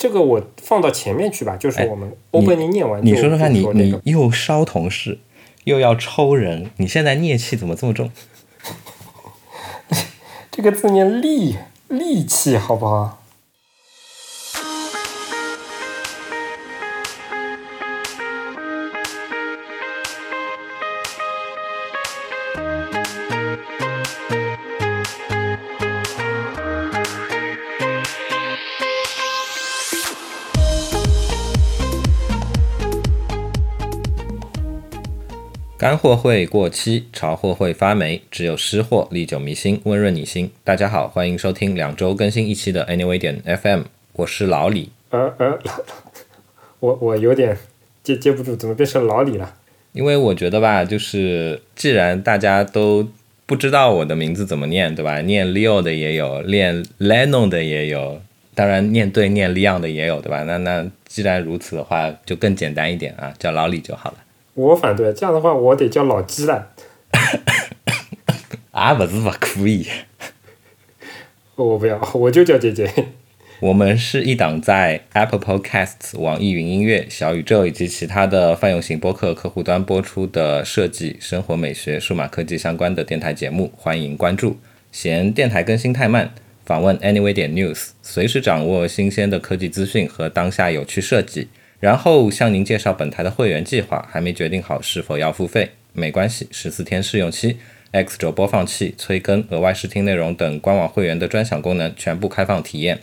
这个我放到前面去吧，就是我们 opening 念完就你说说看，你你又烧同事，又要抽人，你现在孽气怎么这么重？这个字念戾戾气，好不好？货会过期，潮货会发霉，只有湿货历久弥新，温润你心。大家好，欢迎收听两周更新一期的 Anyway 点 FM，我是老李。呃呃，我我有点接接不住，怎么变成老李了？因为我觉得吧，就是既然大家都不知道我的名字怎么念，对吧？念 Leo 的也有，念 Lennon 的也有，当然念对念 Leon 的也有，对吧？那那既然如此的话，就更简单一点啊，叫老李就好了。我反对，这样的话我得叫老鸡了。啊，不是不可以。我不要，我就叫姐姐。我们是一档在 Apple Podcasts、网易云音乐、小宇宙以及其他的泛用型播客客户端播出的设计、生活美学、数码科技相关的电台节目，欢迎关注。嫌电台更新太慢，访问 Anyway 点 News，随时掌握新鲜的科技资讯和当下有趣设计。然后向您介绍本台的会员计划，还没决定好是否要付费，没关系，十四天试用期，X 轴播放器、催更、额外试听内容等官网会员的专享功能全部开放体验。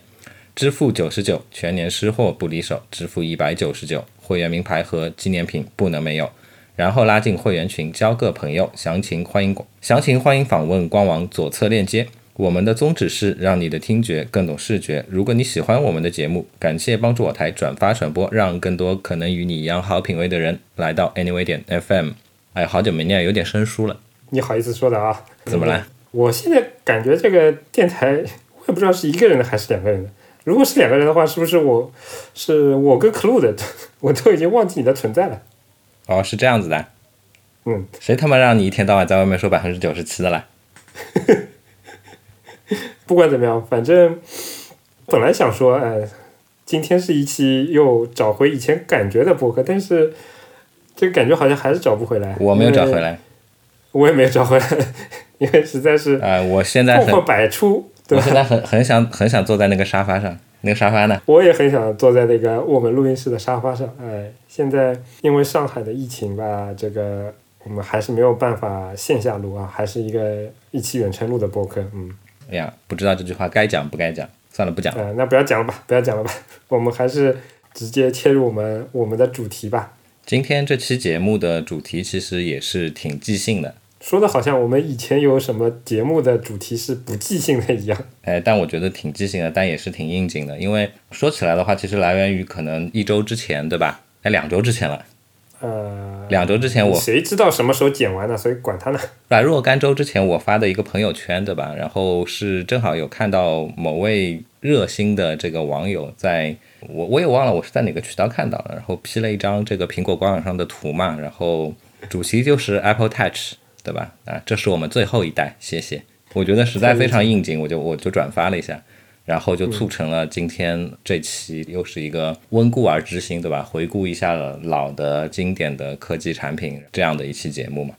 支付九十九，全年湿货不离手；支付一百九十九，会员名牌和纪念品不能没有。然后拉进会员群，交个朋友。详情欢迎详情欢迎访问官网左侧链接。我们的宗旨是让你的听觉更懂视觉。如果你喜欢我们的节目，感谢帮助我台转发传播，让更多可能与你一样好品味的人来到 Anyway 点 FM。哎，好久没念，有点生疏了。你好意思说的啊？怎么了？我现在感觉这个电台，我也不知道是一个人的还是两个人的。如果是两个人的话，是不是我是我跟 Clue 的？我都已经忘记你的存在了。哦，是这样子的。嗯，谁他妈让你一天到晚在外面说百分之九十七的啦？不管怎么样，反正本来想说，哎，今天是一期又找回以前感觉的播客，但是这个感觉好像还是找不回来。我没有找回来，我也没有找回来，因为实在是啊、我现在很痛，百出，对？我现在很很想很想坐在那个沙发上，那个沙发呢？我也很想坐在那个我们录音室的沙发上，哎，现在因为上海的疫情吧，这个我们还是没有办法线下录啊，还是一个一期远程录的播客，嗯，哎呀，不知道这句话该讲不该讲，算了，不讲了。呃，那不要讲了吧，不要讲了吧，我们还是直接切入我们我们的主题吧。今天这期节目的主题其实也是挺即兴的，说的好像我们以前有什么节目的主题是不即兴的一样。哎，但我觉得挺即兴的，但也是挺应景的，因为说起来的话，其实来源于可能一周之前，对吧？哎，两周之前了，呃，两周之前我谁知道什么时候剪完呢？所以管他呢。软若干周之前我发的一个朋友圈，对吧？然后是正好有看到某位热心的这个网友在，我我也忘了我是在哪个渠道看到了，然后 P 了一张这个苹果官网上的图嘛，然后主题就是 Apple Touch，对吧？啊，这是我们最后一代，谢谢。我觉得实在非常应景，我就我就转发了一下，然后就促成了今天这期又是一个温故而知新，对吧？回顾一下老的经典的科技产品这样的一期节目嘛。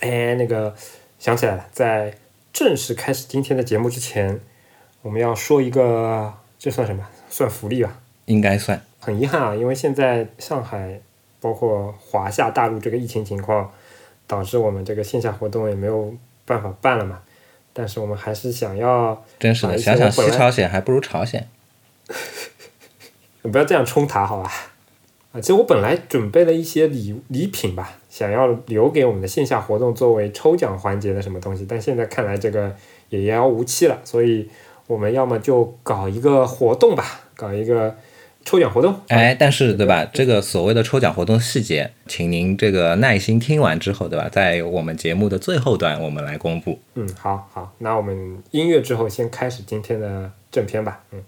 哎，那个想起来了，在正式开始今天的节目之前，我们要说一个，这算什么？算福利吧。应该算。很遗憾啊，因为现在上海包括华夏大陆这个疫情情况，导致我们这个线下活动也没有办法办了嘛。但是我们还是想要，真是的，啊想想西朝鲜还不如朝鲜。不要这样冲塔好吧？啊，其实我本来准备了一些礼礼品吧，想要留给我们的线下活动作为抽奖环节的什么东西，但现在看来这个也遥遥无期了，所以我们要么就搞一个活动吧，搞一个抽奖活动。哎，但是对吧？这个所谓的抽奖活动细节，请您这个耐心听完之后，对吧？在我们节目的最后段，我们来公布。嗯，好好，那我们音乐之后先开始今天的正片吧。嗯。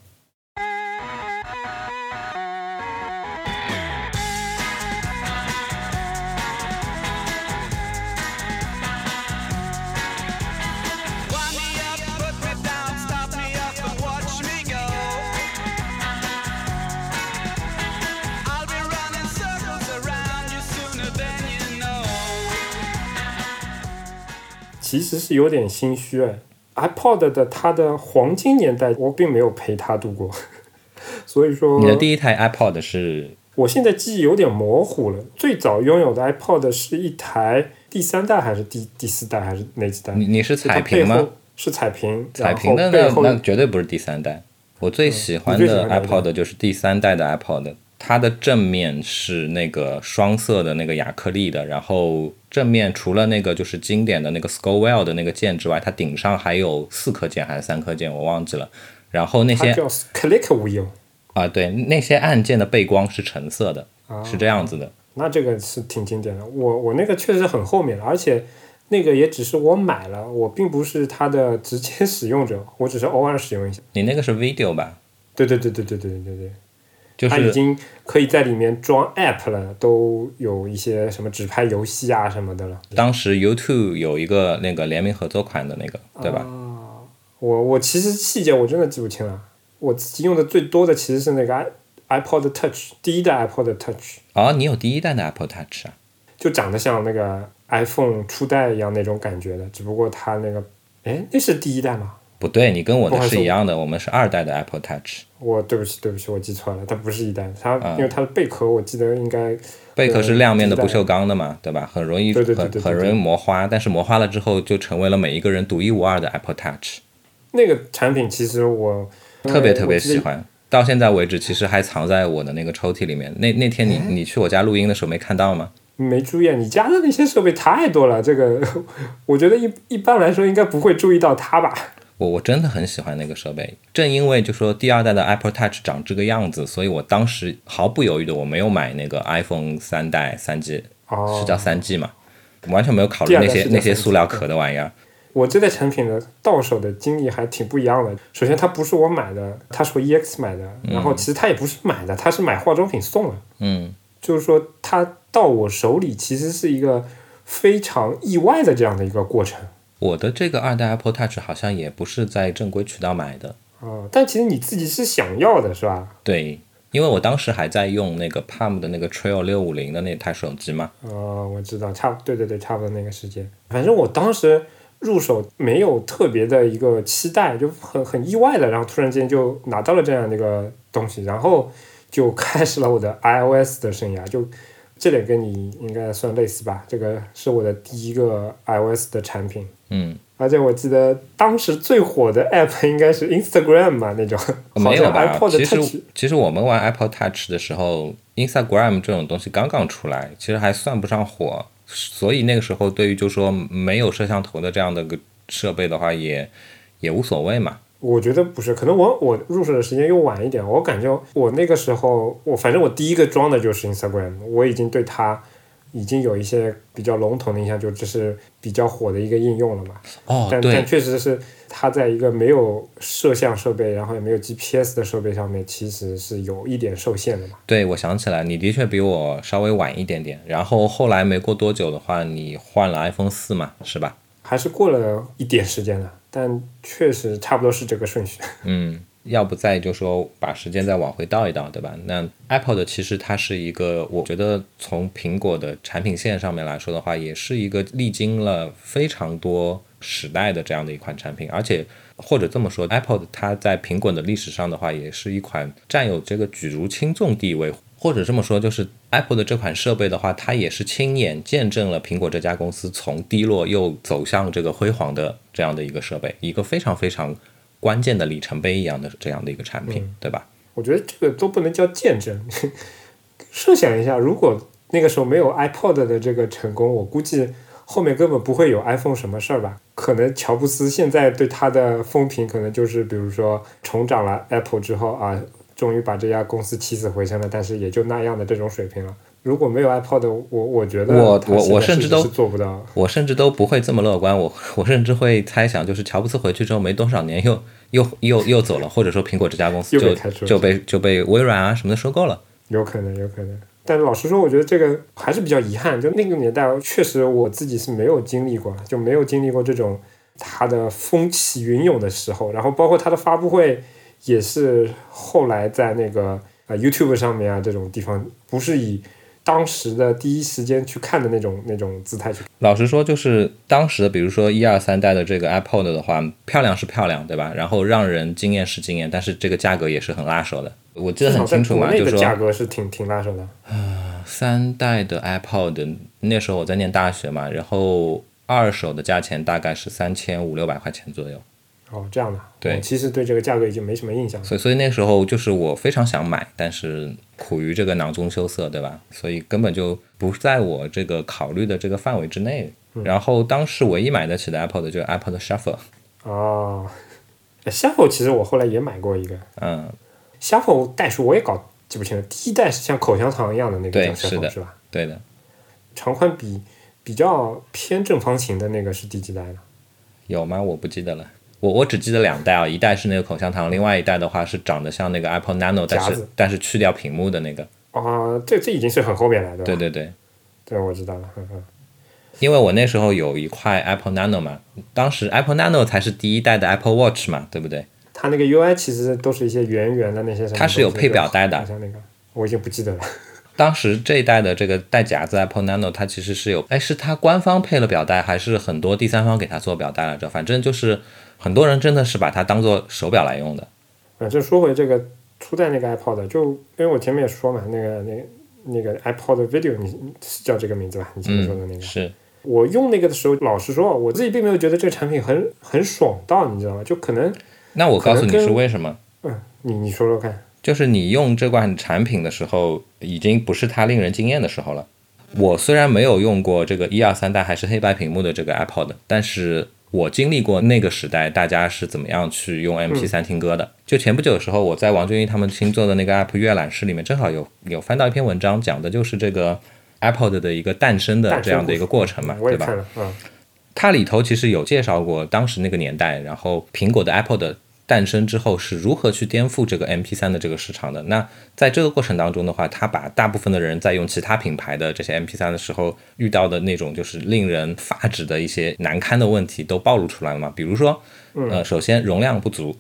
其实是有点心虚哎。iPod 的它的黄金年代，我并没有陪它度过，所以说你的第一台 iPod 是我现在记忆有点模糊了。最早拥有的 iPod 是一台第三代还是第第四代还是哪几代？你你是彩屏吗？是彩屏，彩屏的那那绝对不是第三代。我最喜欢的 iPod 就是第三代的 iPod，它的正面是那个双色的那个亚克力的，然后正面除了那个就是经典的那个 Scovell 的那个键之外，它顶上还有四颗键还是三颗键，我忘记了。然后那些叫 Click Wheel 啊，对，那些按键的背光是橙色的，啊，是这样子的。那这个是挺经典的。我我那个确实很后面了，而且那个也只是我买了，我并不是它的直接使用者，我只是偶尔使用一下。你那个是 video 吧？对对对对对对对对，就是它已经可以在里面装 app 了，都有一些什么纸牌游戏啊什么的了。当时 YouTube 有一个那个联名合作款的那个，对吧？我我其实细节我真的记不清了，我自己用的最多的其实是那个 i iPod Touch 第一代 iPod Touch，哦，你有第一代的 Apple Touch 啊？就长得像那个 iPhone 初代一样那种感觉的，只不过它那个，哎，那是第一代吗？不对，你跟我的是一样的，我们是二代的 Apple Touch，我对不起对不起，我记错了，它不是一代，它、啊因为它的贝壳我记得应该贝壳是亮面的不锈钢的嘛，对吧？很容易很很容易磨花，但是磨花了之后就成为了每一个人独一无二的 Apple Touch，那个产品，其实我特别特别喜欢。欢。到现在为止，其实还藏在我的那个抽屉里面。那那天你你去我家录音的时候没看到吗？没注意，啊，你家的那些设备太多了，这个 我觉得一一般来说应该不会注意到它吧。我我真的很喜欢那个设备，正因为就说第二代的 Apple Touch 长这个样子，所以我当时毫不犹豫的我没有买那个 iPhone 三代三 G，哦是叫三 G 嘛，完全没有考虑那些那些塑料壳的玩意儿。我这代产品的到手的经历还挺不一样的。首先，它不是我买的，它是我 EX 买的。然后，其实它也不是买的，它是买化妆品送的。嗯，就是说，它到我手里其实是一个非常意外的这样的一个过程。我的这个二代 Apple Touch 好像也不是在正规渠道买的，哦、但其实你自己是想要的，是吧？对，因为我当时还在用那个 Palm 的那个 Trail 六五零的那台手机嘛。哦，我知道，差对对对，差不多那个时间。反正我当时入手没有特别的一个期待，就很很意外的，然后突然间就拿到了这样的一个东西，然后就开始了我的 iOS 的生涯。就这点跟你应该算类似吧？这个是我的第一个 iOS 的产品。嗯，而且我记得当时最火的 app 应该是 Instagram 嘛，那种好像没有吧其 Touch 实其实我们玩 Apple Touch 的时候，Instagram 这种东西刚刚出来，其实还算不上火，所以那个时候对于就说没有摄像头的这样的个设备的话也，也无所谓嘛。我觉得不是，可能我我入手的时间又晚一点。我感觉我那个时候，我反正我第一个装的就是 Instagram，我已经对它已经有一些比较笼统的印象，就这是比较火的一个应用了嘛。哦，但但，确实是它在一个没有摄像设备，然后也没有 GPS 的设备上面，其实是有一点受限的嘛。对，我想起来，你的确比我稍微晚一点点。然后后来没过多久的话，你换了 iPhone 四嘛，是吧？还是过了一点时间了，但确实差不多是这个顺序。嗯，要不再就说把时间再往回倒一倒，对吧？那 Apple 的其实它是一个，我觉得从苹果的产品线上面来说的话，也是一个历经了非常多时代的这样的一款产品，而且或者这么说，Apple 它在苹果的历史上的话，也是一款占有这个举足轻重地位。或者这么说，就是 Apple 的这款设备的话，它也是亲眼见证了苹果这家公司从低落又走向这个辉煌的这样的一个设备，一个非常非常关键的里程碑一样的这样的一个产品，对吧？我觉得这个都不能叫见证。设想一下，如果那个时候没有 iPod 的这个成功，我估计后面根本不会有 iPhone 什么事儿吧？可能乔布斯现在对他的风评，可能就是比如说重掌了 Apple 之后啊，终于把这家公司起死回生了，但是也就那样的这种水平了。如果没有 iPod，我我觉得我我我甚至都做不到。我甚至都不会这么乐观，我我甚至会猜想，就是乔布斯回去之后没多少年又又又又走了，或者说苹果这家公司就就被就被微软啊什么的收购了。有可能，有可能。但老实说，我觉得这个还是比较遗憾。就那个年代，确实我自己是没有经历过，就没有经历过这种它的风起云涌的时候。然后包括它的发布会，也是后来在那个呃 YouTube 上面啊这种地方，不是以当时的第一时间去看的那种那种姿态去。老实说，就是当时的，比如说一二三代的这个 iPod 的话，漂亮是漂亮，对吧？然后让人惊艳是惊艳，但是这个价格也是很拉手的。我记得很清楚嘛，就至少在国内的价格是挺挺拉手的。啊三代的 iPod，那时候我在念大学嘛，然后二手的价钱大概是三千五六百块钱左右。哦，这样的。对我其实对这个价格已经没什么印象了。所以所以那时候就是我非常想买，但是苦于这个囊中羞涩，对吧？所以根本就不在我这个考虑的这个范围之内。然后当时唯一买得起的 Apple 的就是 Apple 的 Shuffle，哦哎，Shuffle 其实我后来也买过一个嗯，Shuffle 代数，我也搞记不清了。第一代是像口香糖一样的那个对叫是的 Shuffle 是吧？对的，长宽比比较偏正方形的那个是第几代的？有吗？我不记得了。我我只记得两代啊，一代是那个口香糖，另外一代的话是长得像那个 Apple Nano，但是但是去掉屏幕的那个。啊，这这已经是很后面了，对吧？对对对，对，我知道了。因为我那时候有一块 Apple Nano 嘛，当时 Apple Nano 才是第一代的 Apple Watch 嘛，对不对？它那个 UI 其实都是一些圆圆的那些什么，它是有配表带的好像那个我已经不记得了。当时这一代的这个带夹子 Apple Nano，它其实是有，哎，是它官方配了表带，还是很多第三方给它做表带来着？反正就是很多人真的是把它当做手表来用的。反正说回这个初代那个 iPod，就因为我前面也说嘛，那个那个那个 iPod Video，你你是叫这个名字吧？你前面说的那个，嗯，是，我用那个的时候，老实说，我自己并没有觉得这个产品很很爽到，你知道吗？就可能，那我告诉你是为什么？嗯，你你说说看。就是你用这款产品的时候，已经不是它令人惊艳的时候了。我虽然没有用过这个一二三代还是黑白屏幕的这个 iPod，但是我经历过那个时代，大家是怎么样去用 MP3 听歌的。就前不久的时候，我在王俊一他们新做的那个 App 阅览室里面，正好有有翻到一篇文章，讲的就是这个 iPod 的一个诞生的这样的一个过程嘛，对吧？嗯，它里头其实有介绍过当时那个年代，然后苹果的 iPod 诞生之后是如何去颠覆这个 MP3 的这个市场的。那在这个过程当中的话，他把大部分的人在用其他品牌的这些 MP3 的时候遇到的那种就是令人发指的一些难堪的问题都暴露出来了嘛。比如说，呃，首先容量不足。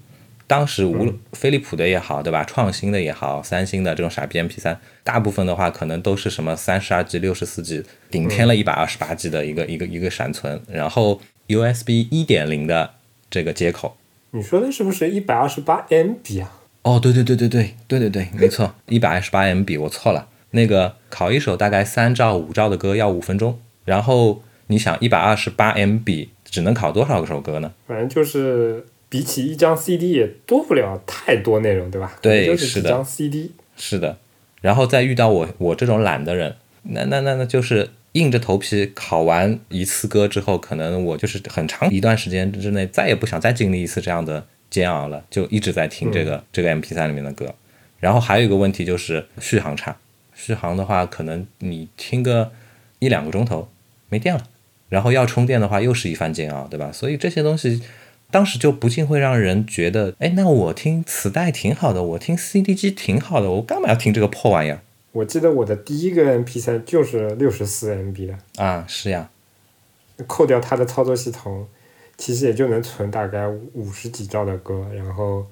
当时无飞利浦的也好，对吧？创新的也好，三星的这种傻逼 MP3，大部分的话可能都是什么三十二 G、六十四 G，顶天了一百二十八 G 的一个、一个一个闪存，然后 USB 一点零的这个接口。你说的是不是一百二十八 MB 啊？哦，对对对对对对对对，没错，一百二十八 MB，我错了。那个考一首大概三兆五兆的歌要五分钟，然后你想一百二十八 MB 只能考多少首歌呢？反正就是比起一张 CD 也多不了太多内容，对吧？对就是是的几张 CD。是的，然后再遇到我我这种懒的人，那那那那就是硬着头皮考完一次歌之后，可能我就是很长一段时间之内再也不想再经历一次这样的煎熬了，就一直在听这个、这个 MP 3里面的歌。然后还有一个问题就是续航差，续航的话可能你听个一两个钟头没电了，然后要充电的话又是一番煎熬，对吧？所以这些东西。当时就不禁会让人觉得，哎，那我听磁带挺好的，我听 CD 机挺好的，我干嘛要听这个破玩意儿我记得我的第一个 MP 3就是六十四 MB 的，啊？是呀，扣掉它的操作系统，其实也就能存大概五十几兆的歌，然后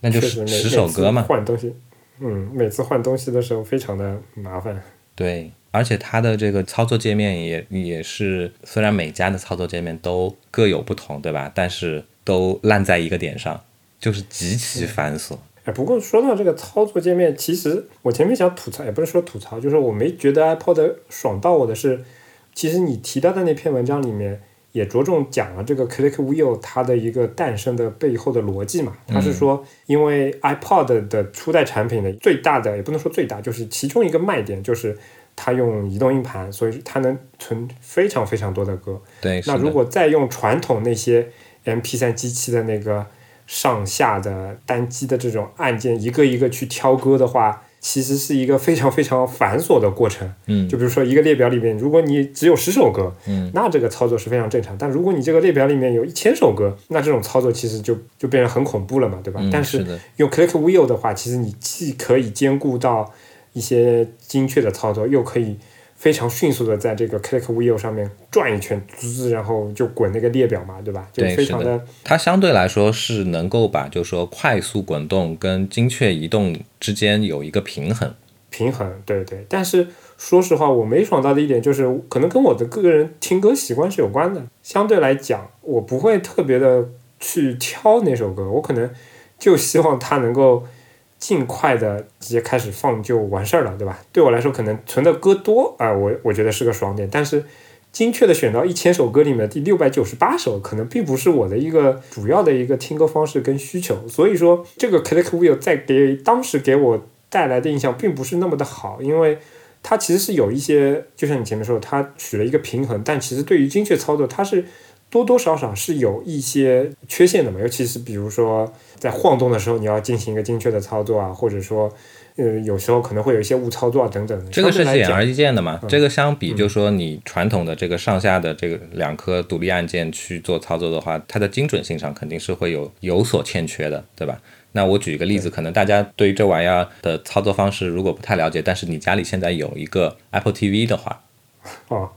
那就是十首歌嘛。换东西，嗯，每次换东西的时候非常的麻烦。对，而且它的这个操作界面也也是，虽然每家的操作界面都各有不同，对吧？但是都烂在一个点上，就是极其繁琐。哎，不过说到这个操作界面，其实我前面想吐槽，也不是说吐槽，就是我没觉得 iPod 爽到我的是，其实你提到的那篇文章里面也着重讲了这个 Click Wheel 它的一个诞生的背后的逻辑嘛。它是说，因为 iPod 的初代产品的最大的，也不能说最大，就是其中一个卖点就是它用移动硬盘，所以它能存非常非常多的歌。对，那如果再用传统那些 MP 3机器的那个上下的单击的这种按键，一个一个去挑歌的话，其实是一个非常非常繁琐的过程。嗯就比如说一个列表里面，如果你只有十首歌，嗯，那这个操作是非常正常。但如果你这个列表里面有一千首歌，那这种操作其实就就变得很恐怖了嘛，对吧？嗯但是用 Click Wheel 的话，其实你既可以兼顾到一些精确的操作，又可以非常迅速的在这个 Click Wheel 上面转一圈，滋，然后就滚那个列表嘛，对吧？就非常的它相对来说是能够把，就是说快速滚动跟精确移动之间有一个平衡。平衡，对对。但是说实话，我没爽到的一点就是，可能跟我的个人听歌习惯是有关的。相对来讲，我不会特别的去挑哪首歌，我可能就希望它能够尽快的直接开始放就完事儿了，对吧？对我来说，可能存的歌多啊、我我觉得是个爽点，但是。精确的选到一千首歌里面第六百九十八首，可能并不是我的一个主要的一个听歌方式跟需求，所以说这个 Click Wheel 在给当时给我带来的印象并不是那么的好，因为它其实是有一些，就像你前面说的，它取了一个平衡，但其实对于精确操作，它是多多少少是有一些缺陷的嘛，尤其是比如说在晃动的时候，你要进行一个精确的操作啊，或者说。呃，有时候可能会有一些误操作啊，等等的。这个是显而易见的嘛。嗯这个相比，就是说你传统的这个上下的这个两颗独立按键去做操作的话，它的精准性上肯定是会有有所欠缺的，对吧？那我举一个例子，可能大家对于这玩意儿的操作方式如果不太了解，但是你家里现在有一个 Apple TV 的话，哦，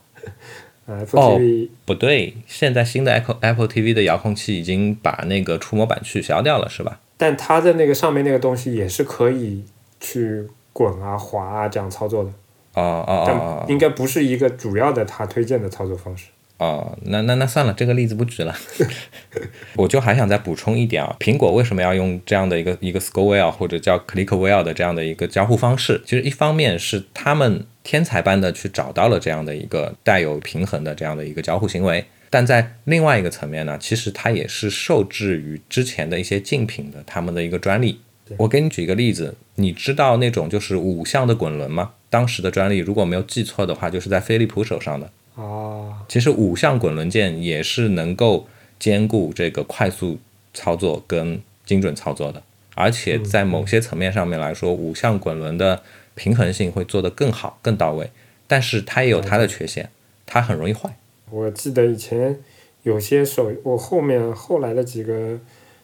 呃，Apple 哦 TV 不对，现在新的 Apple Apple TV 的遥控器已经把那个触摸板取消掉了，是吧？但它的那个上面那个东西也是可以去滚啊、滑啊这样操作的，哦哦哦应该不是一个主要的他推荐的操作方式。哦，那那那算了，这个例子不举了。我就还想再补充一点啊，苹果为什么要用这样的一个一个 Scroll Wheel 或者叫 Click Wheel 的这样的一个交互方式？其实一方面是他们天才般的去找到了这样的一个带有平衡的这样的一个交互行为，但在另外一个层面呢，其实它也是受制于之前的一些竞品的他们的一个专利。我给你举一个例子，你知道那种就是五项的滚轮吗？当时的专利如果没有记错的话，就是在飞利浦手上的。啊，其实五项滚轮键也是能够兼顾这个快速操作跟精准操作的，而且在某些层面上面来说，五项滚轮的平衡性会做得更好、更到位。但是它也有它的缺陷，它很容易坏。我记得以前有些手，我后面后来的几个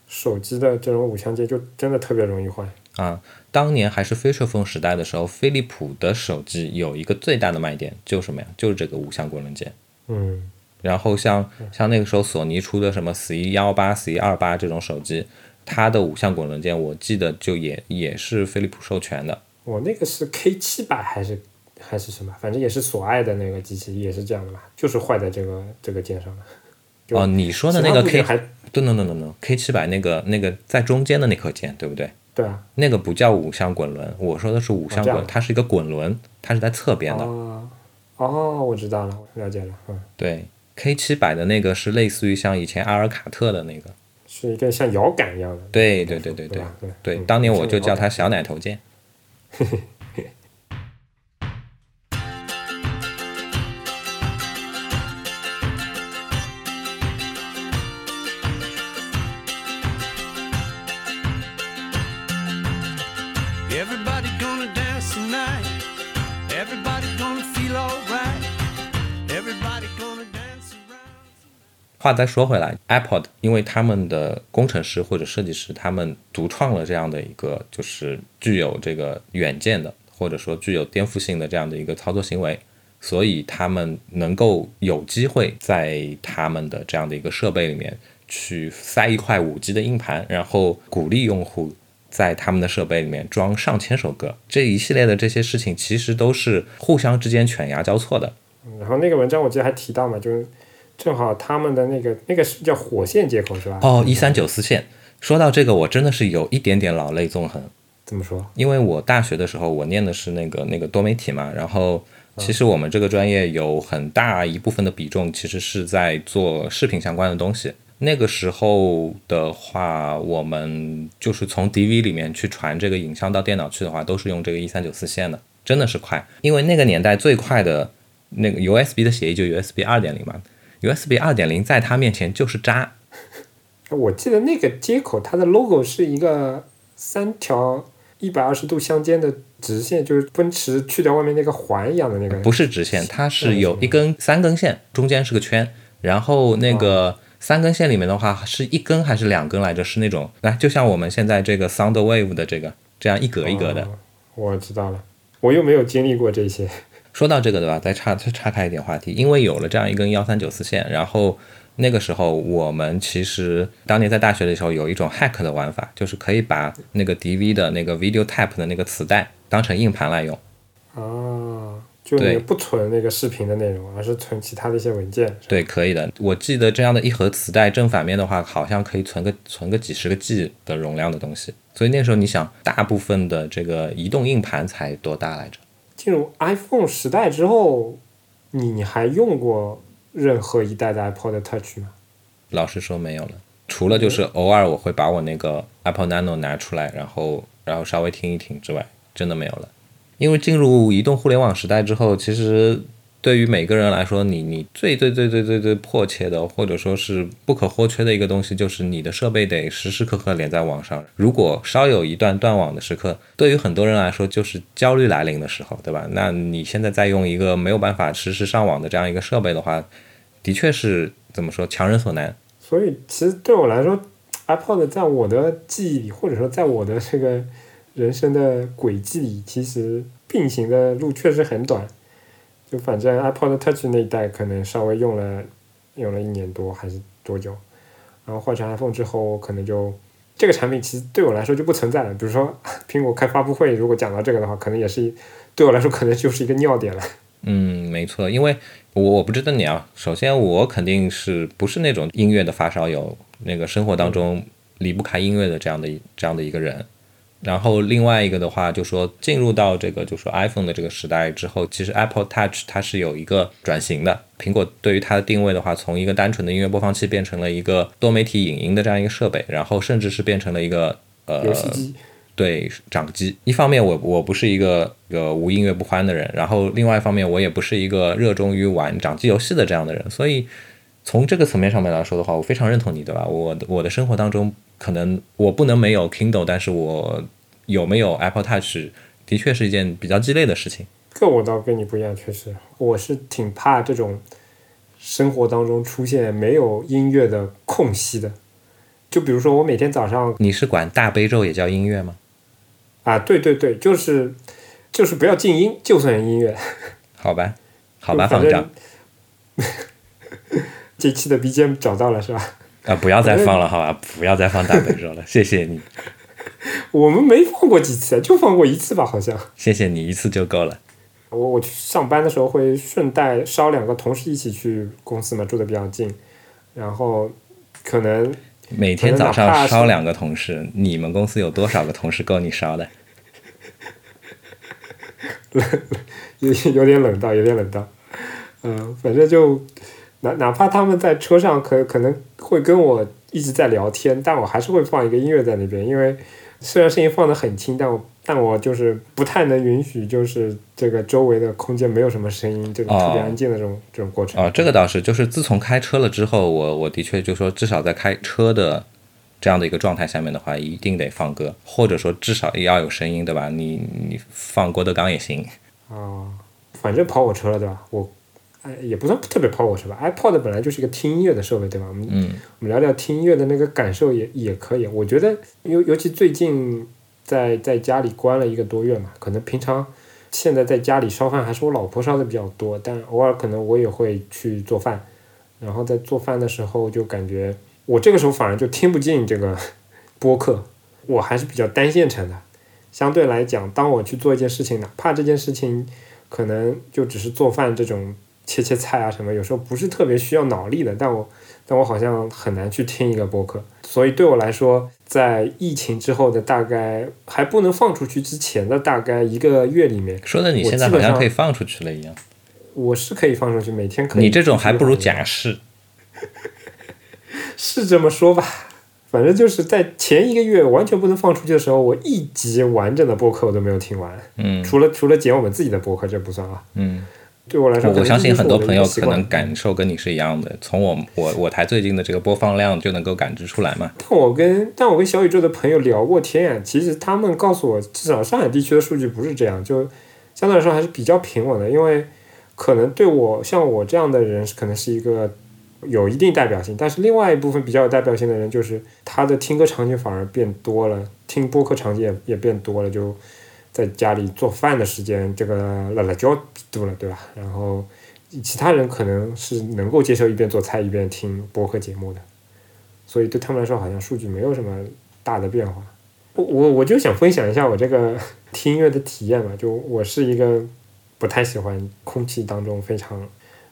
手机的这种五项键就真的特别容易坏。啊，当年还是 feature phone 时代的时候，飞利浦的手机有一个最大的卖点就是什么呀？就是这个五项滚轮键。嗯，然后像像那个时候索尼出的什么 C 一幺八、十一二八这种手机，它的五项滚轮键我记得就也也是飞利浦授权的。我那个是 K 七百还是还是什么，反正也是索爱的那个机器，也是这样的嘛，就是坏在这个这个键上了。哦，你说的那个 K 件还对 no no no no K 七百那个那个在中间的那颗键，对不对？对啊，那个不叫五项滚轮，我说的是五项滚，哦它是一个滚轮，它是在侧边的。哦哦，我知道了，了解了，嗯，对，K 七百的那个是类似于像以前阿尔卡特的那个。是一个像摇杆一样的。对对对对对对对当年我就叫它小奶头键。话再说回来，iPod 因为他们的工程师或者设计师，他们独创了这样的一个就是具有这个远见的，或者说具有颠覆性的这样的一个操作行为，所以他们能够有机会在他们的这样的一个设备里面去塞一块五 G 的硬盘，然后鼓励用户在他们的设备里面装上千首歌。这一系列的这些事情，其实都是互相之间犬牙交错的。然后那个文章我记得还提到嘛，就是正好他们的那个那个是叫火线接口是吧？哦，一三九四线。说到这个，我真的是有一点点老泪纵横，怎么说？因为我大学的时候我念的是那个那个多媒体嘛，然后其实我们这个专业有很大一部分的比重其实是在做视频相关的东西。那个时候的话，我们就是从 DV 里面去传这个影像到电脑去的话，都是用这个一三九四线的，真的是快。因为那个年代最快的那个 USB 的协议就 USB 二点零嘛，USB 二点零在它面前就是渣。我记得那个接口它的 logo 是一个三条一百二十度相间的直线，就是奔驰去掉外面那个环一样的那个。不是直线，它是有一根三根线，中间是个圈，然后那个三根线里面的话是一根还是两根来着？是那种，来就像我们现在这个 Sound Wave 的这个这样一格一格的。哦我知道了，我又没有经历过这些。说到这个对吧？再岔再岔开一点话题，因为有了这样一根幺三九四线，然后那个时候我们其实当年在大学的时候有一种 hack 的玩法，就是可以把那个 DV 的那个 video tape 的那个磁带当成硬盘来用。啊，就对你不存那个视频的内容，而是存其他的一些文件。对，可以的。我记得这样的一盒磁带正反面的话，好像可以存个存个几十个 G 的容量的东西。所以那时候你想，大部分的这个移动硬盘才多大来着？进入 iPhone 时代之后，你你还用过任何一代的 iPod Touch 吗？老实说没有了，除了就是偶尔我会把我那个 Apple Nano 拿出来，然后然后稍微听一听之外，真的没有了。因为进入移动互联网时代之后，其实对于每个人来说，你你最最最最最最迫切的，或者说是不可或缺的一个东西，就是你的设备得时时刻刻连在网上。如果稍有一段断网的时刻，对于很多人来说就是焦虑来临的时候，对吧？那你现在再用一个没有办法实时上网的这样一个设备的话，的确是怎么说强人所难。所以其实对我来说，iPod 在我的记忆里，或者说在我的这个人生的轨迹里，其实并行的路确实很短。就反正 iPod Touch 那一代可能稍微用了用了一年多还是多久，然后换成 iPhone 之后，可能就这个产品其实对我来说就不存在了。比如说 苹果开发布会，如果讲到这个的话，可能也是对我来说可能就是一个尿点了。嗯，没错，因为我我不知道你啊。首先，我肯定是不是那种音乐的发烧友，那个生活当中离不开音乐的这样的这样的一个人。然后另外一个的话，就说进入到这个就说 iPhone 的这个时代之后，其实 Apple Touch 它是有一个转型的。苹果对于它的定位的话，从一个单纯的音乐播放器变成了一个多媒体影音的这样一个设备，然后甚至是变成了一个呃游戏机，对掌机。一方面我我不是一个一个无音乐不欢的人，然后另外一方面我也不是一个热衷于玩掌机游戏的这样的人，所以从这个层面上面来说的话，我非常认同你，对吧？我的我的生活当中可能我不能没有 Kindle，但是我有没有 Apple Touch 的确是一件比较鸡肋的事情。这我倒跟你不一样，确实，我是挺怕这种生活当中出现没有音乐的空隙的。就比如说，我每天早上你是管大悲咒也叫音乐吗？啊，对对对，就是就是不要静音，就算音乐。好吧，好吧，方丈这期的 BGM 找到了是吧？啊，不要再放了，好吧，不要再放大悲咒了，谢谢你，我们没放过几次，就放过一次吧，好像。谢谢你一次就够了。我我去上班的时候会顺带捎两个同事一起去公司嘛，住的比较近，然后可能每天早上可能哪怕是烧两个同事，你们公司有多少个同事够你捎的？有有点冷到，有点冷到。嗯、反正就哪哪怕他们在车上可可能会跟我一直在聊天，但我还是会放一个音乐在那边，因为虽然声音放得很轻，但我但我就是不太能允许就是这个周围的空间没有什么声音，这种特别哦安静的这种、这种过程。哦，这个倒是，就是自从开车了之后，我我的确就说，至少在开车的这样的一个状态下面的话，一定得放歌，或者说至少也要有声音，对吧？你你放郭德纲也行。哦，反正跑我车了，对吧？我，哎，也不算特别跑火车吧。iPod 本来就是一个听音乐的设备，对吧？我们、嗯我们聊聊听音乐的那个感受也也可以。我觉得，尤尤其最近在在家里关了一个多月嘛，可能平常现在在家里烧饭还是我老婆烧的比较多，但偶尔可能我也会去做饭。然后在做饭的时候就感觉，我这个时候反而就听不进这个播客，我还是比较单线程的。相对来讲，当我去做一件事情，哪怕这件事情可能就只是做饭这种切切菜啊什么，有时候不是特别需要脑力的，但我但我好像很难去听一个播客。所以对我来说，在疫情之后的大概还不能放出去之前的大概一个月里面，说的你现在好像可以放出去了一样，我是可以放出去，每天可以。你这种还不如假释。是这么说吧，反正就是在前一个月完全不能放出去的时候，我一集完整的播客我都没有听完，嗯除了除了剪我们自己的播客，这不算啊。嗯，对我来说，我我相信很多朋友可能感。受跟你是一样的，从我我我台最近的这个播放量就能够感知出来嘛。但我跟但我跟小宇宙的朋友聊过天呀，其实他们告诉我，至少上海地区的数据不是这样，就相对来说还是比较平稳的。因为可能对我像我这样的人，可能是一个有一定代表性，但是另外一部分比较有代表性的人，就是他的听歌场景反而变多了，听播客场景也也变多了，就在家里做饭的时间，这个了了就多了，对吧？然后其他人可能是能够接受一边做菜一边听播客节目的。所以对他们来说，好像数据没有什么大的变化。我我我就想分享一下我这个听音乐的体验嘛，就我是一个不太喜欢空气当中非常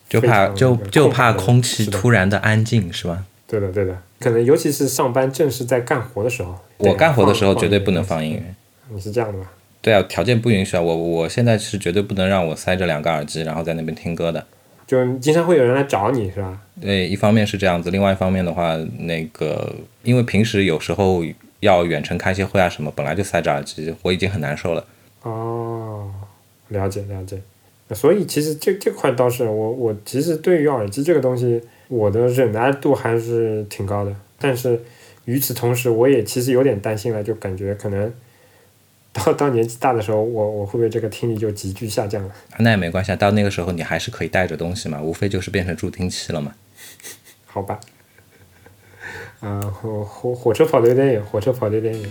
就怕常就就怕空空气突然的安静是吧？对的对的，可能尤其是上班正是在干活的时候，我干活的时候绝对不能放放音乐。你是这样的吧？对啊，条件不允许啊！我我现在是绝对不能让我塞着两个耳机，然后在那边听歌的。就经常会有人来找你是吧？对，一方面是这样子，另外一方面的话，那个因为平时有时候要远程开一些会啊什么，本来就塞着耳机，我已经很难受了。哦，了解了解。所以其实这这块倒是我我其实对于耳机这个东西，我的忍耐度还是挺高的。但是与此同时，我也其实有点担心了，就感觉可能到到年纪大的时候，我我会不会这个听力就急剧下降了？那也没关系啊，到那个时候你还是可以带着东西嘛，无非就是变成助听器了嘛。好吧。啊、火火火车跑得有点远，火车跑得有点远。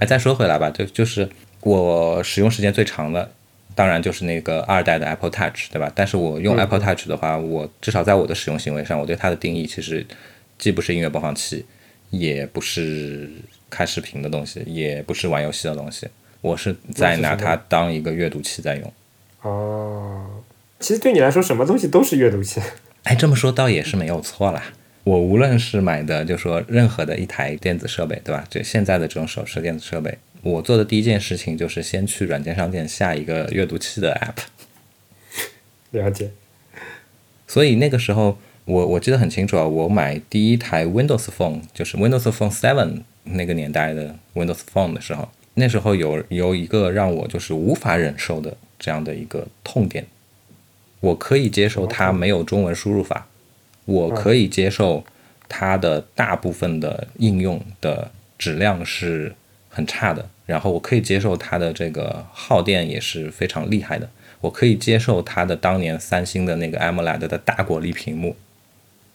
哎，再说回来吧，就就是我使用时间最长的，当然就是那个二代的 Apple Touch，对吧？但是我用嗯 Apple Touch 的话，我至少在我的使用行为上，我对它的定义其实既不是音乐播放器，也不是看视频的东西，也不是玩游戏的东西，我是在拿它当一个阅读器在用。哦，其实对你来说，什么东西都是阅读器。哎，这么说倒也是没有错啦。我无论是买的，就说任何的一台电子设备，对吧？就现在的这种手持电子设备，我做的第一件事情就是先去软件商店下一个阅读器的 app。了解。所以那个时候，我我记得很清楚啊，我买第一台 Windows Phone，就是 Windows Phone Seven 那个年代的 Windows Phone 的时候，那时候有有一个让我就是无法忍受的这样的一个痛点。我可以接受它没有中文输入法，我可以接受它的大部分的应用的质量是很差的，然后我可以接受它的这个耗电也是非常厉害的，我可以接受它的当年三星的那个 AMOLED 的大果粒屏幕，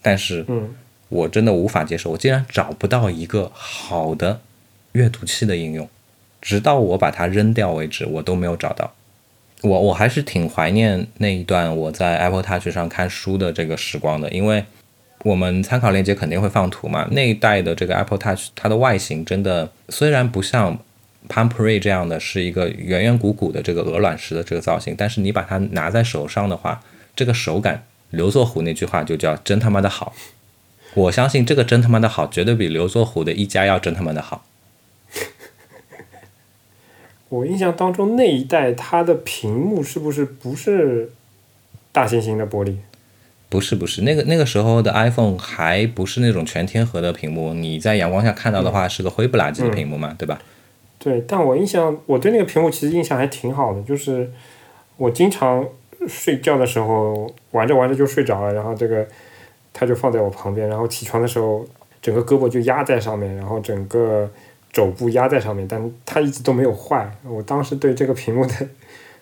但是，我真的无法接受，我竟然找不到一个好的阅读器的应用，直到我把它扔掉为止，我都没有找到。我我还是挺怀念那一段我在 Apple Touch 上看书的这个时光的，因为我们参考链接肯定会放图嘛。那一代的这个 Apple Touch，它的外形真的虽然不像 Palm Pre 这样的是一个圆圆鼓鼓的这个鹅卵石的这个造型，但是你把它拿在手上的话，这个手感，刘作虎那句话就叫真他妈的好。我相信这个真他妈的好，绝对比刘作虎的一加要真他妈的好。我印象当中那一代它的屏幕是不是不是大猩猩的玻璃？不是不是，那个那个时候的 iPhone 还不是那种全天候的屏幕，你在阳光下看到的话是个灰不拉几的屏幕嘛，对吧？对，但我印象我对那个屏幕其实印象还挺好的，就是我经常睡觉的时候玩着玩着就睡着了，然后这个它就放在我旁边，然后起床的时候整个胳膊就压在上面，然后整个肘部压在上面，但它一直都没有坏。我当时对这个屏幕的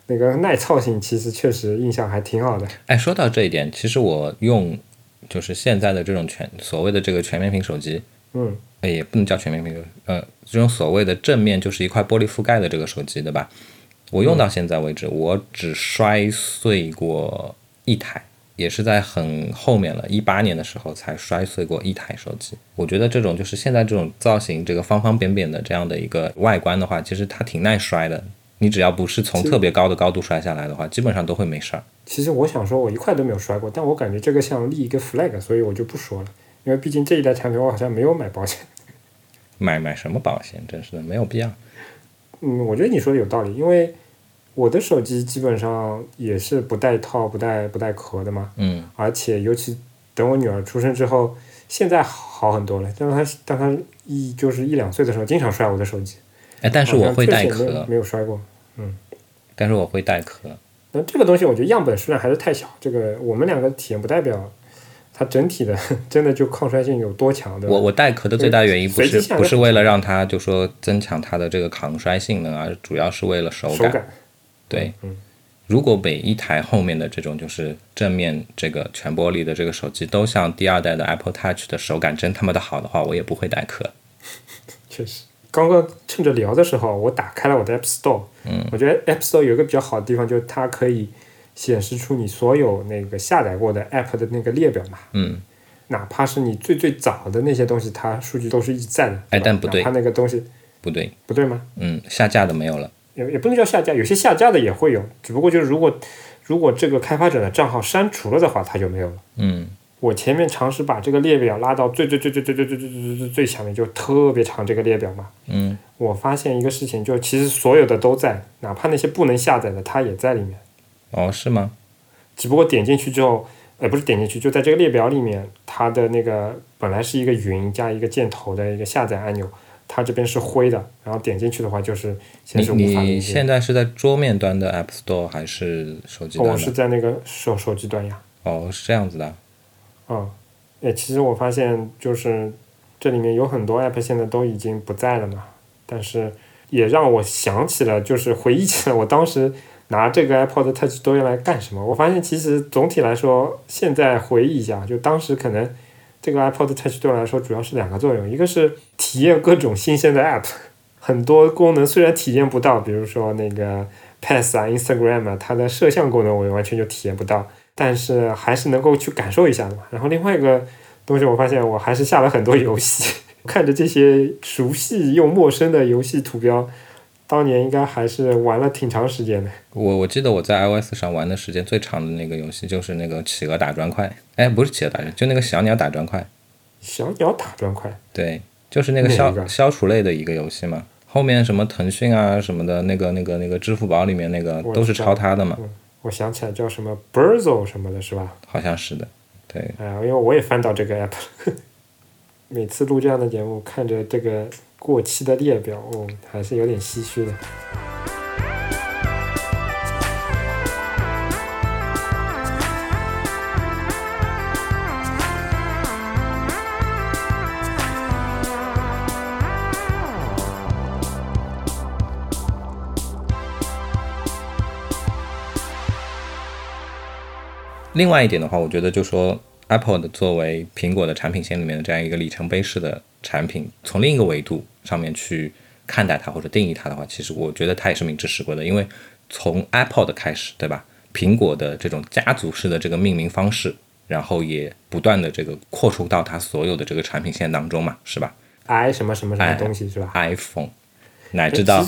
那个耐操性其实确实印象还挺好的。哎，说到这一点，其实我用就是现在的这种全所谓的这个全面屏手机，嗯，哎，也不能叫全面屏，呃，这种所谓的正面就是一块玻璃覆盖的这个手机，对吧？我用到现在为止，我只摔碎过一台，也是在很后面了，一八年的时候才摔碎过一台手机。我觉得这种就是现在这种造型，这个方方扁扁的这样的一个外观的话，其实它挺耐摔的。你只要不是从特别高的高度摔下来的话，基本上都会没事儿。其实我想说，我一块都没有摔过，但我感觉这个像立一个 flag，所以我就不说了，因为毕竟这一代产品我好像没有买保险。买买什么保险？真是的，没有必要。嗯，我觉得你说的有道理，因为我的手机基本上也是不带套、不带不带壳的嘛，嗯，而且尤其等我女儿出生之后，现在好很多了。但她但她一就是一两岁的时候，经常摔我的手机，哎，但是我会带壳，没有摔过。嗯但是我会带壳。那这个东西我觉得样本数量还是太小，这个我们两个体验不代表它整体的 真的就抗摔性有多强，的？我我带壳的最大原因不是不是为了让它就说增强它的这个抗摔性能而，主要是为了手感。手感，对，嗯如果每一台后面的这种就是正面这个全玻璃的这个手机都像第二代的 Apple Touch 的手感真他妈的好的话，我也不会代课。确实，刚刚趁着聊的时候，我打开了我的 App Store。嗯，我觉得 App Store 有一个比较好的地方，就是它可以显示出你所有那个下载过的 App 的那个列表嘛。嗯，哪怕是你最最早的那些东西，它数据都是一直在的。哎但不对它那个东西不对，不对吗？嗯，下架的没有了。也也不能叫下架，有些下架的也会有，只不过就是如果如果这个开发者的账号删除了的话，它就没有了。嗯，我前面尝试把这个列表拉到最最最最最最最最最最最最下面，就特别长这个列表嘛。嗯，我发现一个事情，就其实所有的都在，哪怕那些不能下载的，它也在里面。哦，是吗？只不过点进去之后，呃，不是点进去，就在这个列表里面，它的那个本来是一个云加一个箭头的一个下载按钮，它这边是灰的，然后点进去的话就是显你示无法你连接。现在是在桌面端的 App Store 还是手机端哦我是？在那个手手机端呀。哦，是这样子的。嗯，哎，其实我发现就是这里面有很多 app 现在都已经不在了嘛，但是也让我想起了，就是回忆起了我当时拿这个 iPod Touch 都用来干什么。我发现其实总体来说，现在回忆一下，就当时可能这个 iPod Touch 对我来说主要是两个作用，一个是体验各种新鲜的 app，很多功能虽然体验不到，比如说那个 Pass 啊、Instagram 啊，它的摄像功能我完全就体验不到。但是还是能够去感受一下的嘛。然后另外一个东西，我发现我还是下了很多游戏，看着这些熟悉又陌生的游戏图标，当年应该还是玩了挺长时间的。我我记得我在 iOS 上玩的时间最长的那个游戏就是那个企鹅打砖块，哎，不是企鹅打砖，就那个小鸟打砖块，小鸟打砖块，对，就是那个消消除类的一个游戏嘛。后面什么腾讯啊什么的，那个那个那个支付宝里面那个都是抄它的嘛，我想起来叫什么 Burzo 什么的，是吧？好像是的，对，哎呀，因为我也翻到这个 app，了每次录这样的节目，看着这个过期的列表，哦，还是有点唏嘘的。另外一点的话，我觉得就说 Apple 的作为苹果的产品线里面的这样一个里程碑式的产品，从另一个维度上面去看待它或者定义它的话，其实我觉得它也是名至实归的，因为从 Apple 的开始，对吧？苹果的这种家族式的这个命名方式，然后也不断的这个扩充到它所有的这个产品线当中嘛，是吧 i 什么什么什么哎东西是吧？？iPhone，乃哎至到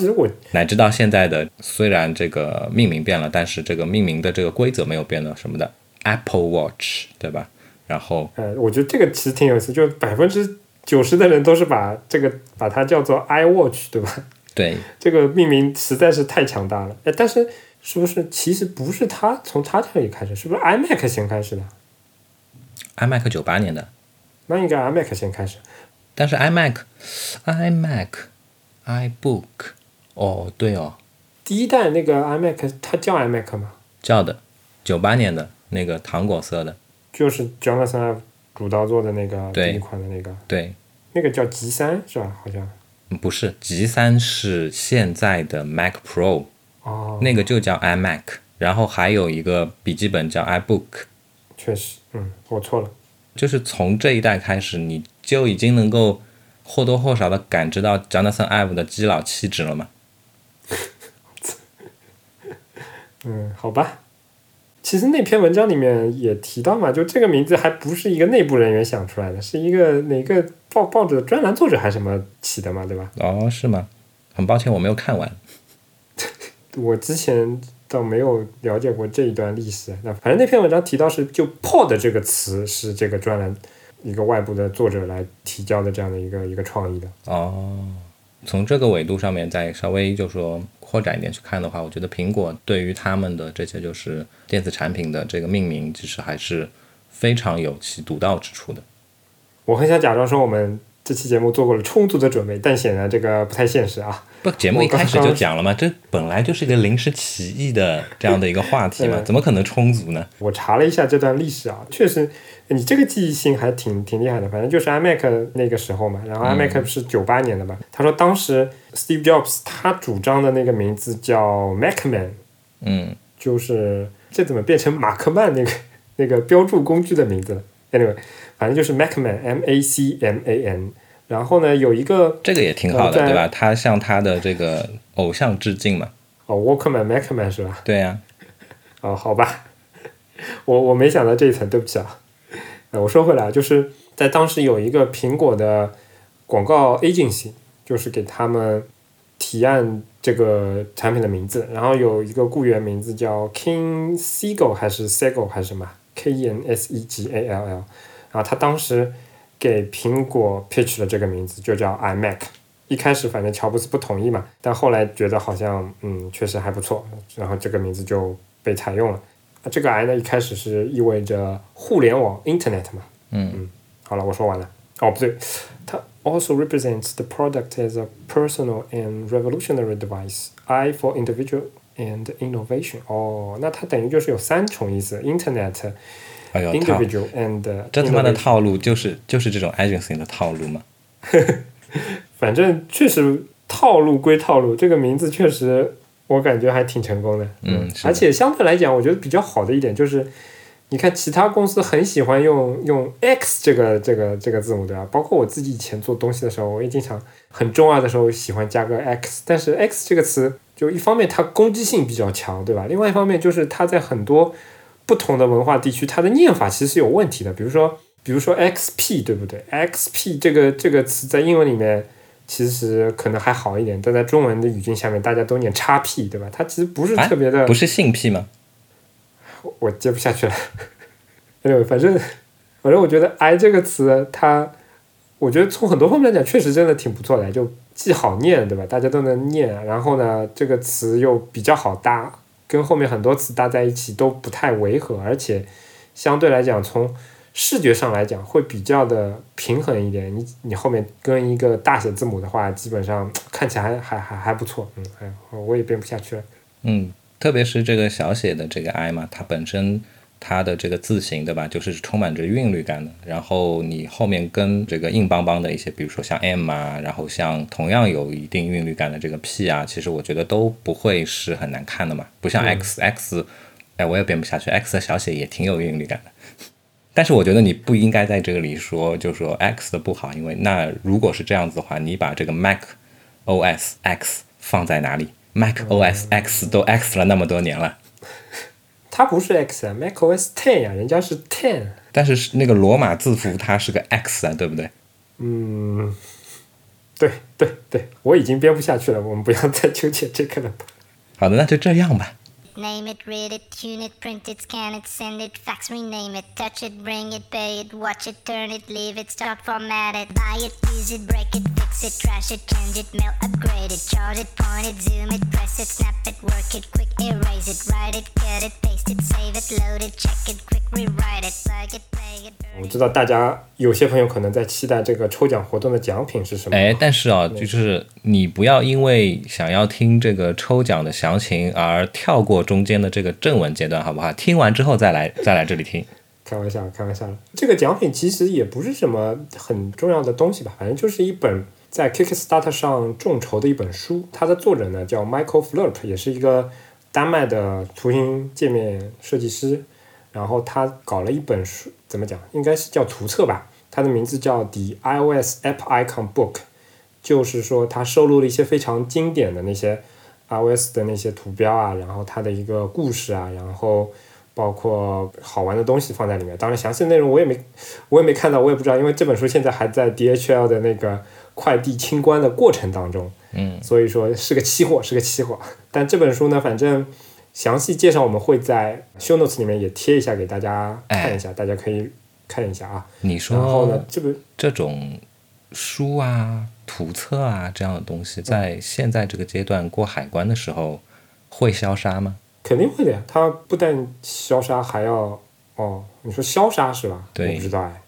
乃至到现在的，虽然这个命名变了，但是这个命名的这个规则没有变的，什么的 Apple Watch，对吧？然后呃，我觉得这个其实挺有意思，就百分之九十的人都是把这个把它叫做 iWatch，对吧？对，这个命名实在是太强大了。哎，但是是不是其实不是它从它这里开始，是不是 iMac 先开始的？iMac 九八年的，那应该 iMac 先开始。但是 iMac、iMac、iBook，哦，对哦，第一代那个 iMac 它叫 iMac 吗？叫的，九八年的那个糖果色的，就是 Jonathan 主导做的那个第一款的那个，对，那个叫 G 三是吧？好像。嗯不是 G 三是现在的 Mac Pro，哦，那个就叫 iMac，然后还有一个笔记本叫 iBook，确实，嗯，我错了。就是从这一代开始，你就已经能够或多或少的感知到 Jonathan Ive 的基佬气质了嘛。嗯，好吧。其实那篇文章里面也提到嘛，就这个名字还不是一个内部人员想出来的，是一个哪个报报纸的专栏作者还是什么起的嘛，对吧？哦，是吗？很抱歉，我没有看完。我之前倒没有了解过这一段历史。那反正那篇文章提到是就 “pod” 这个词是这个专栏一个外部的作者来提交的这样的一个一个创意的。哦，从这个维度上面再稍微就说扩展一点去看的话，我觉得苹果对于他们的这些就是电子产品的这个命名，其实还是非常有其独到之处的。我很想假装说我们这期节目做过了充足的准备，但显然这个不太现实啊。不，节目一开始就讲了嘛，这本来就是一个临时起意的这样的一个话题嘛，怎么可能充足呢？我查了一下这段历史啊，确实，你这个记忆性还挺挺厉害的。反正就是 iMac 那个时候嘛，然后 iMac 是九八年的吧。他说当时 Steve Jobs 他主张的那个名字叫 Macman，嗯，就是这怎么变成马克曼那个那个标注工具的名字了？Anyway，反正就是 Macman，M A C M A N。然后呢，有一个这个也挺好的，呃对吧？他向他的这个偶像致敬嘛。哦，Walkman Macman 是吧？对呀、哦，好吧，我我没想到这一层，对不起啊。呃，我说回来啊，就是在当时有一个苹果的广告 agency，就是给他们提案这个产品的名字，然后有一个雇员名字叫 King Siegel 还是 Segal 还是什么 K E N S E G A L L，然后他当时给苹果 pitch 了这个名字，就叫 iMac。一开始反正乔布斯不同意嘛，但后来觉得好像嗯确实还不错，然后这个名字就被采用了。啊这个 I 呢一开始是意味着互联网 Internet 嘛。嗯好了，我说完了。哦，不对，它 also represents the product as a personal and revolutionary device. I for individual and innovation. 哦，那它等于就是有三重意思：Internet、哎呦，individual and 这他妈的套路就是就是这种 agency 的套路嘛。反正确实套路归套路，这个名字确实我感觉还挺成功的。嗯是而且相对来讲，我觉得比较好的一点就是，你看其他公司很喜欢用用 X 这个这个这个字母，对吧？包括我自己以前做东西的时候，我也经常很中二的时候喜欢加个 X，但是 X 这个词就一方面它攻击性比较强，对吧？另外一方面就是它在很多不同的文化地区，它的念法其实是有问题的，比如说。比如说 XP 对不对？XP 这个这个词在英文里面其实可能还好一点，但在中文的语境下面，大家都念 XP 对吧？它其实不是哎特别的，不是性癖吗？我我接不下去了。anyway，反正反正我觉得 “i” 这个词，它我觉得从很多方面来讲，确实真的挺不错的，就既好念对吧？大家都能念，然后呢，这个词又比较好搭，跟后面很多词搭在一起都不太违和，而且相对来讲从视觉上来讲会比较的平衡一点。你你后面跟一个大写字母的话，基本上看起来还还还还不错。嗯，哎，我也编不下去了。嗯，特别是这个小写的这个 i 嘛，它本身它的这个字形对吧，就是充满着韵律感的。然后你后面跟这个硬邦邦的一些，比如说像 m 啊，然后像同样有一定韵律感的这个 p 啊，其实我觉得都不会是很难看的嘛。不像 x、x，哎，我也编不下去，x 的小写也挺有韵律感的。但是我觉得你不应该在这里说，就说 X 的不好，因为那如果是这样子的话，你把这个 Mac OS X 放在哪里？Mac OS X 都 X 了那么多年了，它不是 X 啊，macOS Ten 呀、人家是 Ten。但是是那个罗马字符它是个 X 啊，对不对？嗯，对对对，我已经编不下去了，我们不要再纠结这个了吧。好的，那就这样吧。Name it, read it, tune it, print it, scan it, send it, fax, rename it, touch it, bring it, pay it, watch it, turn it, leave it, start, format it, buy it, use it, break it, fix it, trash it, change it, mail, upgrade it, chart it, point it, zoom it, press it, snap it, work it, quick erase it, write it, cut it, paste it, save it, load it, check it, quick rewrite it, plug it, play it, burn 我知道大家有些朋友可能在期待这个抽奖活动的奖品是什么。哎，但是啊，就是你不要因为想要听这个抽奖的详情而跳过中间的这个正文阶段，好不好？听完之后再来再来这里听。开玩笑，开玩笑了。这个奖品其实也不是什么很重要的东西吧，反正就是一本在 Kickstarter 上众筹的一本书。它的作者呢叫 Michael Flurp，也是一个丹麦的图形界面设计师。然后他搞了一本书，怎么讲？应该是叫图册吧。它的名字叫 The iOS App Icon Book，就是说它收录了一些非常经典的那些 iOS 的那些图标啊，然后它的一个故事啊，然后包括好玩的东西放在里面。当然，详细的内容我也没我也没看到，我也不知道，因为这本书现在还在 DHL 的那个快递清关的过程当中。嗯，所以说是个期货，是个期货。但这本书呢，反正详细介绍我们会在 show notes 里面也贴一下给大家看一下，大家可以看一下啊。你然后呢说，这本这种书啊、图册啊这样的东西，在现在这个阶段过海关的时候会消杀吗？肯定会的呀，它不但消杀，还要哦，你说消杀是吧？对我不知道哎。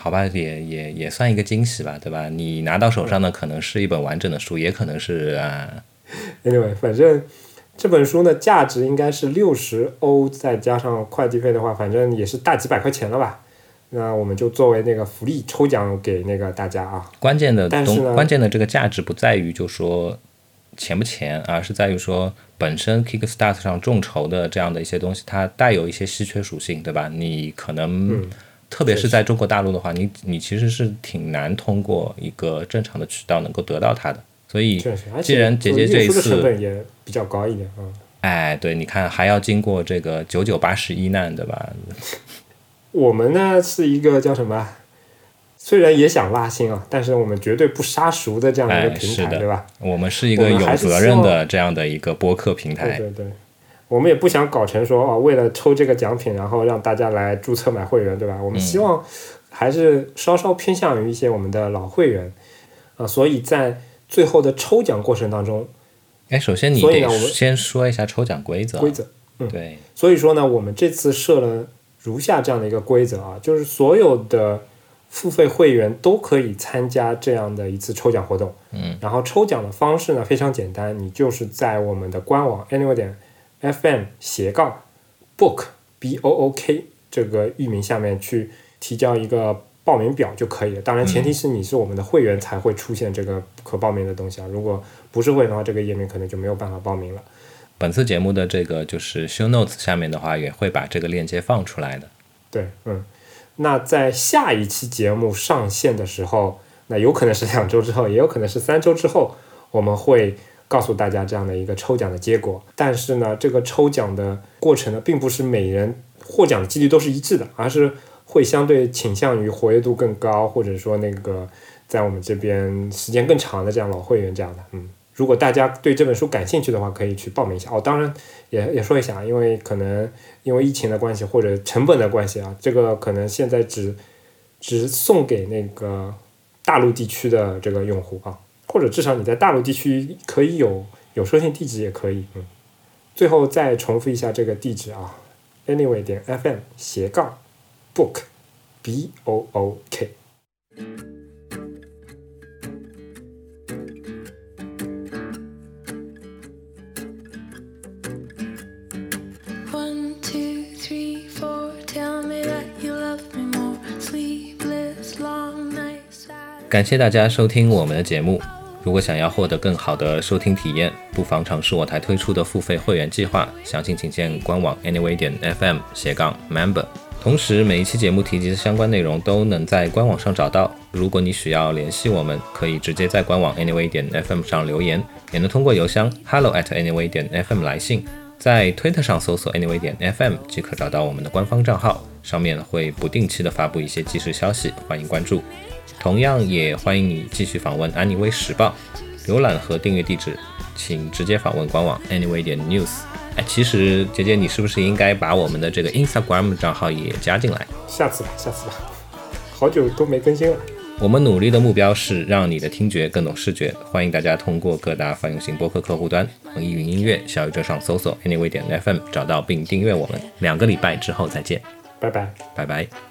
好吧，也也也算一个惊喜吧，对吧？你拿到手上的可能是一本完整的书，也可能是啊，Anyway，反正这本书呢，价值应该是六十欧，再加上快递费的话，反正也是大几百块钱了吧。那我们就作为那个福利抽奖给那个大家啊。关键的东，关键的这个价值不在于就说钱不钱，而是在于说本身 Kickstart 上众筹的这样的一些东西，它带有一些稀缺属性，对吧？你可能，嗯特别是在中国大陆的话，你你其实是挺难通过一个正常的渠道能够得到它的。所以既然姐姐这一次成，本也比较高一点啊。哎，对，你看还要经过这个九九八十一难，对吧？我们呢是一个叫什么？虽然也想拉新啊，但是我们绝对不杀熟的这样的一个哎平台，是的对吧？我们是一个有责任的这样的一个播客平台。对对对，我们也不想搞成说哦，为了抽这个奖品，然后让大家来注册买会员，对吧？我们希望还是稍稍偏向于一些我们的老会员啊、所以在最后的抽奖过程当中，哎，首先你得先说一下抽奖规则。规则，嗯对，所以说呢，我们这次设了如下这样的一个规则啊，就是所有的付费会员都可以参加这样的一次抽奖活动。嗯，然后抽奖的方式呢非常简单，你就是在我们的官网 anyway 点 fm 斜杠 book b o o k 这个域名下面去提交一个报名表就可以了。当然，前提是你是我们的会员才会出现这个可报名的东西啊。如果不是会员的话，这个页面可能就没有办法报名了。本次节目的这个就是 show notes 下面的话，也会把这个链接放出来的。对，嗯，那在下一期节目上线的时候，那有可能是两周之后，也有可能是三周之后，我们会告诉大家这样的一个抽奖的结果。但是呢，这个抽奖的过程呢，并不是每人获奖的几率都是一致的，而是会相对倾向于活跃度更高，或者说那个在我们这边时间更长的这样老会员这样的，嗯。如果大家对这本书感兴趣的话，可以去报名一下哦。当然也也说一下，因为可能因为疫情的关系或者成本的关系啊，这个可能现在只只送给那个大陆地区的这个用户啊，或者至少你在大陆地区可以有有收信地址也可以。嗯，最后再重复一下这个地址啊，anyway 点 fm 斜杠 book b o o k。One, two, three, four. Tell me that you love me more. Sleepless, long nights. 感谢大家收听我们的节目。如果想要获得更好的收听体验，不妨尝试我台推出的付费会员计划，详情请见官网 anyway 点 fm 斜杠 member。同时，每一期节目提及的相关内容都能在官网上找到。如果你需要联系我们，可以直接在官网 anyway 点 fm 上留言，也能通过邮箱 hello at anyway 点 fm 来信。在推特上搜索 anyway 点 fm 即可找到我们的官方账号，上面会不定期的发布一些即时消息，欢迎关注。同样也欢迎你继续访问安妮微时报，浏览和订阅地址，请直接访问官网 anyway 点 news。哎，其实姐姐，你是不是应该把我们的这个 Instagram 账号也加进来？下次吧，下次吧，好久都没更新了。我们努力的目标是让你的听觉更懂视觉，欢迎大家通过各大泛用型播客客户端、网易云音乐、小宇宙上搜索 anyway 点 fm 找到并订阅我们。两个礼拜之后再见，拜拜。拜拜。